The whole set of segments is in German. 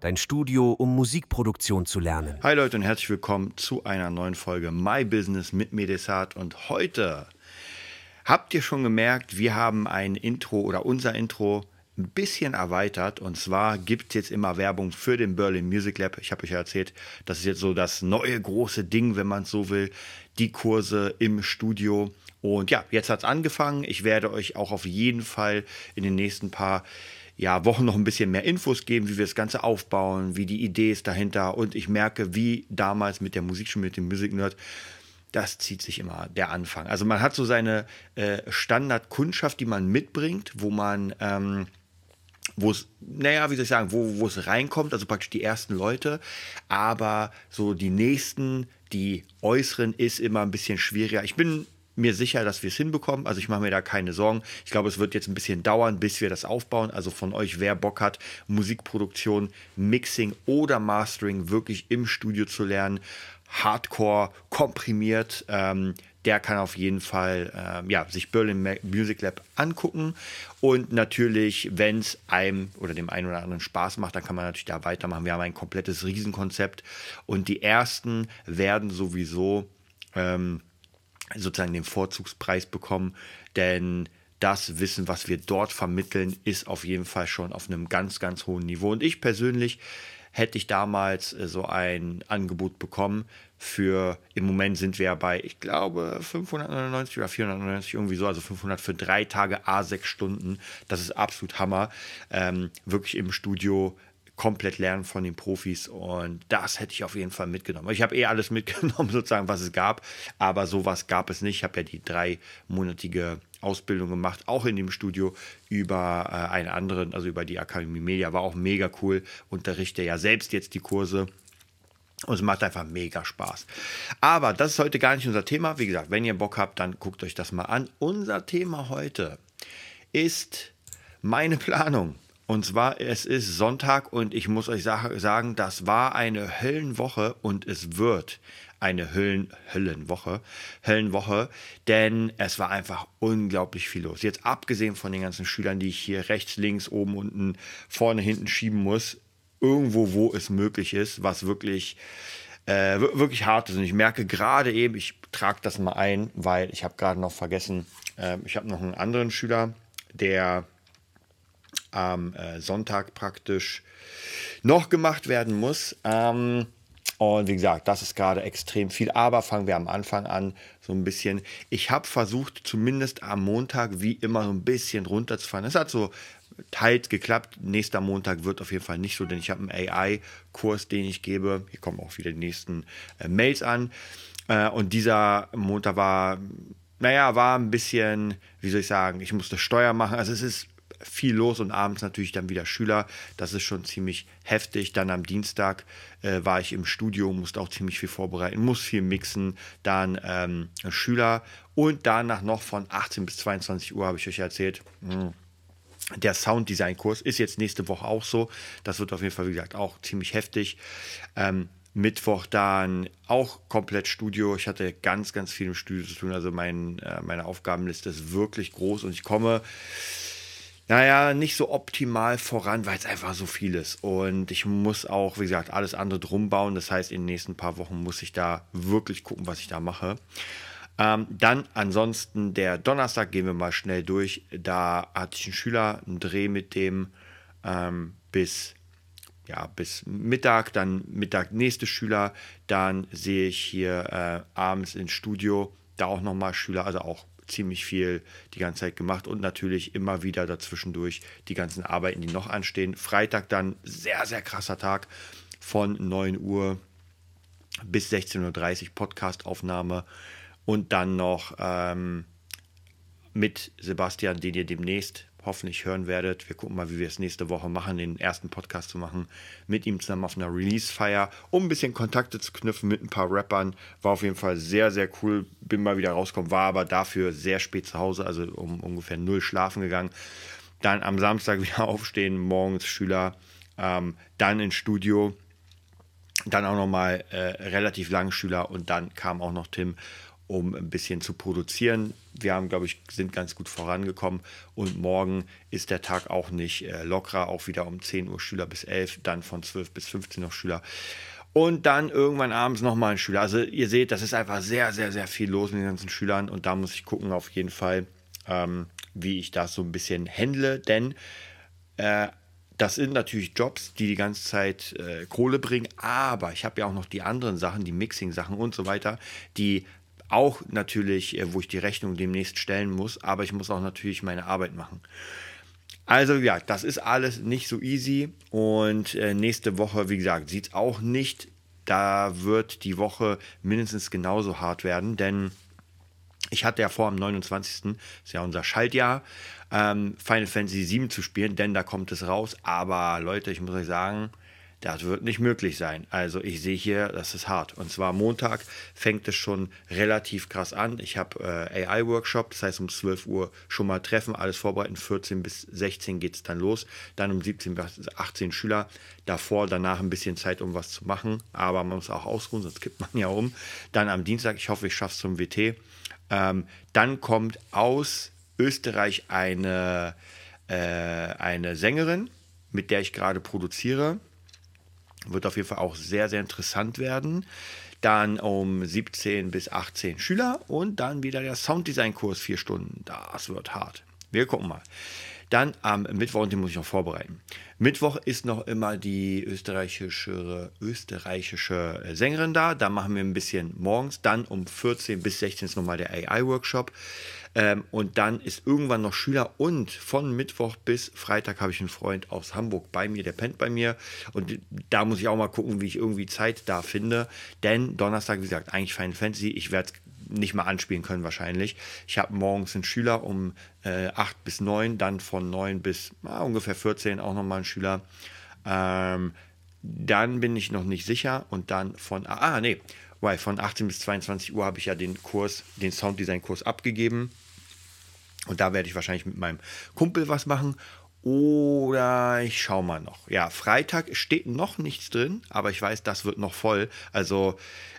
dein Studio, um Musikproduktion zu lernen. Hi Leute und herzlich willkommen zu einer neuen Folge My Business mit Medesat. Und heute habt ihr schon gemerkt, wir haben ein Intro oder unser Intro ein bisschen erweitert. Und zwar gibt es jetzt immer Werbung für den Berlin Music Lab. Ich habe euch ja erzählt, das ist jetzt so das neue große Ding, wenn man es so will. Die Kurse im Studio. Und ja, jetzt hat es angefangen. Ich werde euch auch auf jeden Fall in den nächsten paar ja, Wochen noch ein bisschen mehr Infos geben, wie wir das Ganze aufbauen, wie die Idee ist dahinter. Und ich merke, wie damals mit der Musikschule, mit dem Music Nerd, das zieht sich immer der Anfang. Also man hat so seine äh, Standardkundschaft, die man mitbringt, wo man, ähm, wo es, naja, wie soll ich sagen, wo es reinkommt, also praktisch die ersten Leute, aber so die nächsten, die äußeren ist immer ein bisschen schwieriger. Ich bin mir sicher, dass wir es hinbekommen. Also ich mache mir da keine Sorgen. Ich glaube, es wird jetzt ein bisschen dauern, bis wir das aufbauen. Also von euch, wer Bock hat, Musikproduktion, Mixing oder Mastering wirklich im Studio zu lernen, Hardcore komprimiert, ähm, der kann auf jeden Fall ähm, ja, sich Berlin Music Lab angucken. Und natürlich, wenn es einem oder dem einen oder anderen Spaß macht, dann kann man natürlich da weitermachen. Wir haben ein komplettes Riesenkonzept und die ersten werden sowieso ähm, sozusagen den Vorzugspreis bekommen, denn das Wissen, was wir dort vermitteln, ist auf jeden Fall schon auf einem ganz, ganz hohen Niveau. Und ich persönlich hätte ich damals äh, so ein Angebot bekommen für, im Moment sind wir ja bei, ich glaube, 599 oder 499, irgendwie so, also 500 für drei Tage, A6 Stunden. Das ist absolut Hammer. Ähm, wirklich im Studio komplett lernen von den Profis und das hätte ich auf jeden Fall mitgenommen. Ich habe eh alles mitgenommen, sozusagen, was es gab, aber sowas gab es nicht. Ich habe ja die dreimonatige Ausbildung gemacht, auch in dem Studio über äh, einen anderen, also über die Akademie Media, war auch mega cool. Unterrichte ja selbst jetzt die Kurse. Und es macht einfach mega Spaß. Aber das ist heute gar nicht unser Thema. Wie gesagt, wenn ihr Bock habt, dann guckt euch das mal an. Unser Thema heute ist meine Planung. Und zwar, es ist Sonntag und ich muss euch sagen, das war eine Höllenwoche und es wird eine Höllen, Höllenwoche, Höllenwoche, denn es war einfach unglaublich viel los. Jetzt abgesehen von den ganzen Schülern, die ich hier rechts, links, oben, unten, vorne, hinten schieben muss, irgendwo, wo es möglich ist, was wirklich äh, wirklich hart ist. Und ich merke gerade eben, ich trage das mal ein, weil ich habe gerade noch vergessen, äh, ich habe noch einen anderen Schüler, der am äh, Sonntag praktisch noch gemacht werden muss. Ähm, und wie gesagt, das ist gerade extrem viel. Aber fangen wir am Anfang an, so ein bisschen. Ich habe versucht, zumindest am Montag wie immer so ein bisschen runterzufahren. Es hat so teils geklappt. Nächster Montag wird auf jeden Fall nicht so, denn ich habe einen AI-Kurs, den ich gebe. Hier kommen auch wieder die nächsten äh, Mails an. Äh, und dieser Montag war, naja, war ein bisschen, wie soll ich sagen, ich musste Steuer machen. Also es ist viel los und abends natürlich dann wieder Schüler. Das ist schon ziemlich heftig. Dann am Dienstag äh, war ich im Studio, musste auch ziemlich viel vorbereiten, muss viel mixen. Dann ähm, Schüler und danach noch von 18 bis 22 Uhr habe ich euch erzählt. Mh, hm, der Sounddesign-Kurs ist jetzt nächste Woche auch so. Das wird auf jeden Fall, wie gesagt, auch ziemlich heftig. Ähm, Mittwoch dann auch komplett Studio. Ich hatte ganz, ganz viel im Studio zu tun. Also mein, äh, meine Aufgabenliste ist wirklich groß und ich komme naja, nicht so optimal voran, weil es einfach so viel ist. Und ich muss auch, wie gesagt, alles andere drum bauen. Das heißt, in den nächsten paar Wochen muss ich da wirklich gucken, was ich da mache. Ähm, dann ansonsten der Donnerstag gehen wir mal schnell durch. Da hatte ich einen Schüler, einen Dreh mit dem ähm, bis, ja, bis Mittag, dann Mittag nächste Schüler. Dann sehe ich hier äh, abends ins Studio, da auch nochmal Schüler, also auch ziemlich viel die ganze Zeit gemacht und natürlich immer wieder dazwischendurch die ganzen Arbeiten, die noch anstehen. Freitag dann sehr, sehr krasser Tag von 9 Uhr bis 16.30 Uhr Podcastaufnahme und dann noch ähm, mit Sebastian, den ihr demnächst hoffentlich hören werdet. Wir gucken mal, wie wir es nächste Woche machen, den ersten Podcast zu machen, mit ihm zusammen auf einer Release-Feier, um ein bisschen Kontakte zu knüpfen mit ein paar Rappern. War auf jeden Fall sehr, sehr cool. Bin mal wieder rausgekommen, war aber dafür sehr spät zu Hause, also um ungefähr null schlafen gegangen. Dann am Samstag wieder aufstehen, morgens Schüler, ähm, dann ins Studio, dann auch nochmal äh, relativ lange Schüler und dann kam auch noch Tim um ein bisschen zu produzieren. Wir haben, glaube ich, sind ganz gut vorangekommen und morgen ist der Tag auch nicht äh, lockerer, auch wieder um 10 Uhr Schüler bis 11, dann von 12 bis 15 noch Schüler. Und dann irgendwann abends nochmal ein Schüler. Also ihr seht, das ist einfach sehr, sehr, sehr viel los mit den ganzen Schülern und da muss ich gucken auf jeden Fall, ähm, wie ich das so ein bisschen handle, denn äh, das sind natürlich Jobs, die die ganze Zeit äh, Kohle bringen, aber ich habe ja auch noch die anderen Sachen, die Mixing-Sachen und so weiter, die auch natürlich, äh, wo ich die Rechnung demnächst stellen muss, aber ich muss auch natürlich meine Arbeit machen. Also ja, das ist alles nicht so easy und äh, nächste Woche, wie gesagt, sieht es auch nicht. Da wird die Woche mindestens genauso hart werden, denn ich hatte ja vor, am 29. ist ja unser Schaltjahr, ähm, Final Fantasy 7 zu spielen, denn da kommt es raus. Aber Leute, ich muss euch sagen, das wird nicht möglich sein. Also ich sehe hier, das ist hart. Und zwar Montag fängt es schon relativ krass an. Ich habe äh, AI-Workshop, das heißt um 12 Uhr schon mal treffen, alles vorbereiten. 14 bis 16 geht es dann los. Dann um 17 bis 18 Schüler. Davor, danach ein bisschen Zeit, um was zu machen. Aber man muss auch ausruhen, sonst kippt man ja um. Dann am Dienstag, ich hoffe, ich schaffe es zum WT. Ähm, dann kommt aus Österreich eine, äh, eine Sängerin, mit der ich gerade produziere wird auf jeden Fall auch sehr, sehr interessant werden. Dann um 17 bis 18 Schüler und dann wieder der Sounddesign-Kurs, vier Stunden. Das wird hart. Wir gucken mal. Dann am Mittwoch, und den muss ich noch vorbereiten. Mittwoch ist noch immer die österreichische, österreichische Sängerin da. Da machen wir ein bisschen morgens. Dann um 14 bis 16 ist nochmal der AI-Workshop. Ähm, und dann ist irgendwann noch Schüler und von Mittwoch bis Freitag habe ich einen Freund aus Hamburg bei mir, der pennt bei mir. Und da muss ich auch mal gucken, wie ich irgendwie Zeit da finde. Denn Donnerstag, wie gesagt, eigentlich Final Fantasy. Ich werde es nicht mal anspielen können wahrscheinlich. Ich habe morgens einen Schüler um äh, 8 bis 9, dann von 9 bis ah, ungefähr 14 auch nochmal einen Schüler. Ähm, dann bin ich noch nicht sicher und dann von, ah, nee, weil von 18 bis 22 Uhr habe ich ja den Kurs, den Sounddesign-Kurs abgegeben. Und da werde ich wahrscheinlich mit meinem Kumpel was machen. Oder ich schaue mal noch. Ja, Freitag steht noch nichts drin, aber ich weiß, das wird noch voll. Also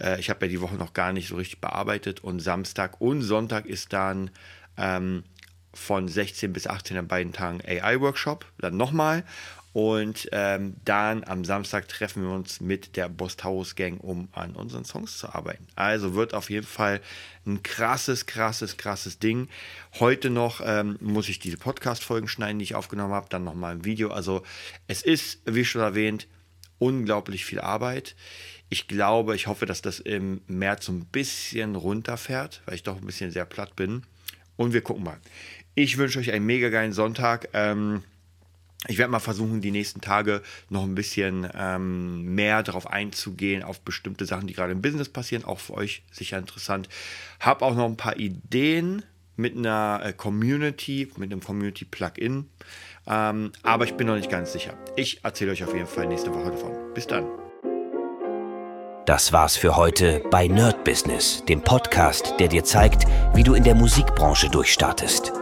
äh, ich habe ja die Woche noch gar nicht so richtig bearbeitet. Und Samstag und Sonntag ist dann ähm, von 16 bis 18 an beiden Tagen AI-Workshop. Dann nochmal. Und ähm, dann am Samstag treffen wir uns mit der Bostaurus Gang, um an unseren Songs zu arbeiten. Also wird auf jeden Fall ein krasses, krasses, krasses Ding. Heute noch ähm, muss ich diese Podcast-Folgen schneiden, die ich aufgenommen habe, dann nochmal ein Video. Also es ist, wie schon erwähnt, unglaublich viel Arbeit. Ich glaube, ich hoffe, dass das im März so ein bisschen runterfährt, weil ich doch ein bisschen sehr platt bin. Und wir gucken mal. Ich wünsche euch einen mega geilen Sonntag. Ähm, ich werde mal versuchen, die nächsten Tage noch ein bisschen ähm, mehr darauf einzugehen, auf bestimmte Sachen, die gerade im Business passieren. Auch für euch sicher interessant. Habe auch noch ein paar Ideen mit einer äh, Community, mit einem Community-Plugin. Ähm, aber ich bin noch nicht ganz sicher. Ich erzähle euch auf jeden Fall nächste Woche davon. Bis dann. Das war's für heute bei Nerd Business, dem Podcast, der dir zeigt, wie du in der Musikbranche durchstartest.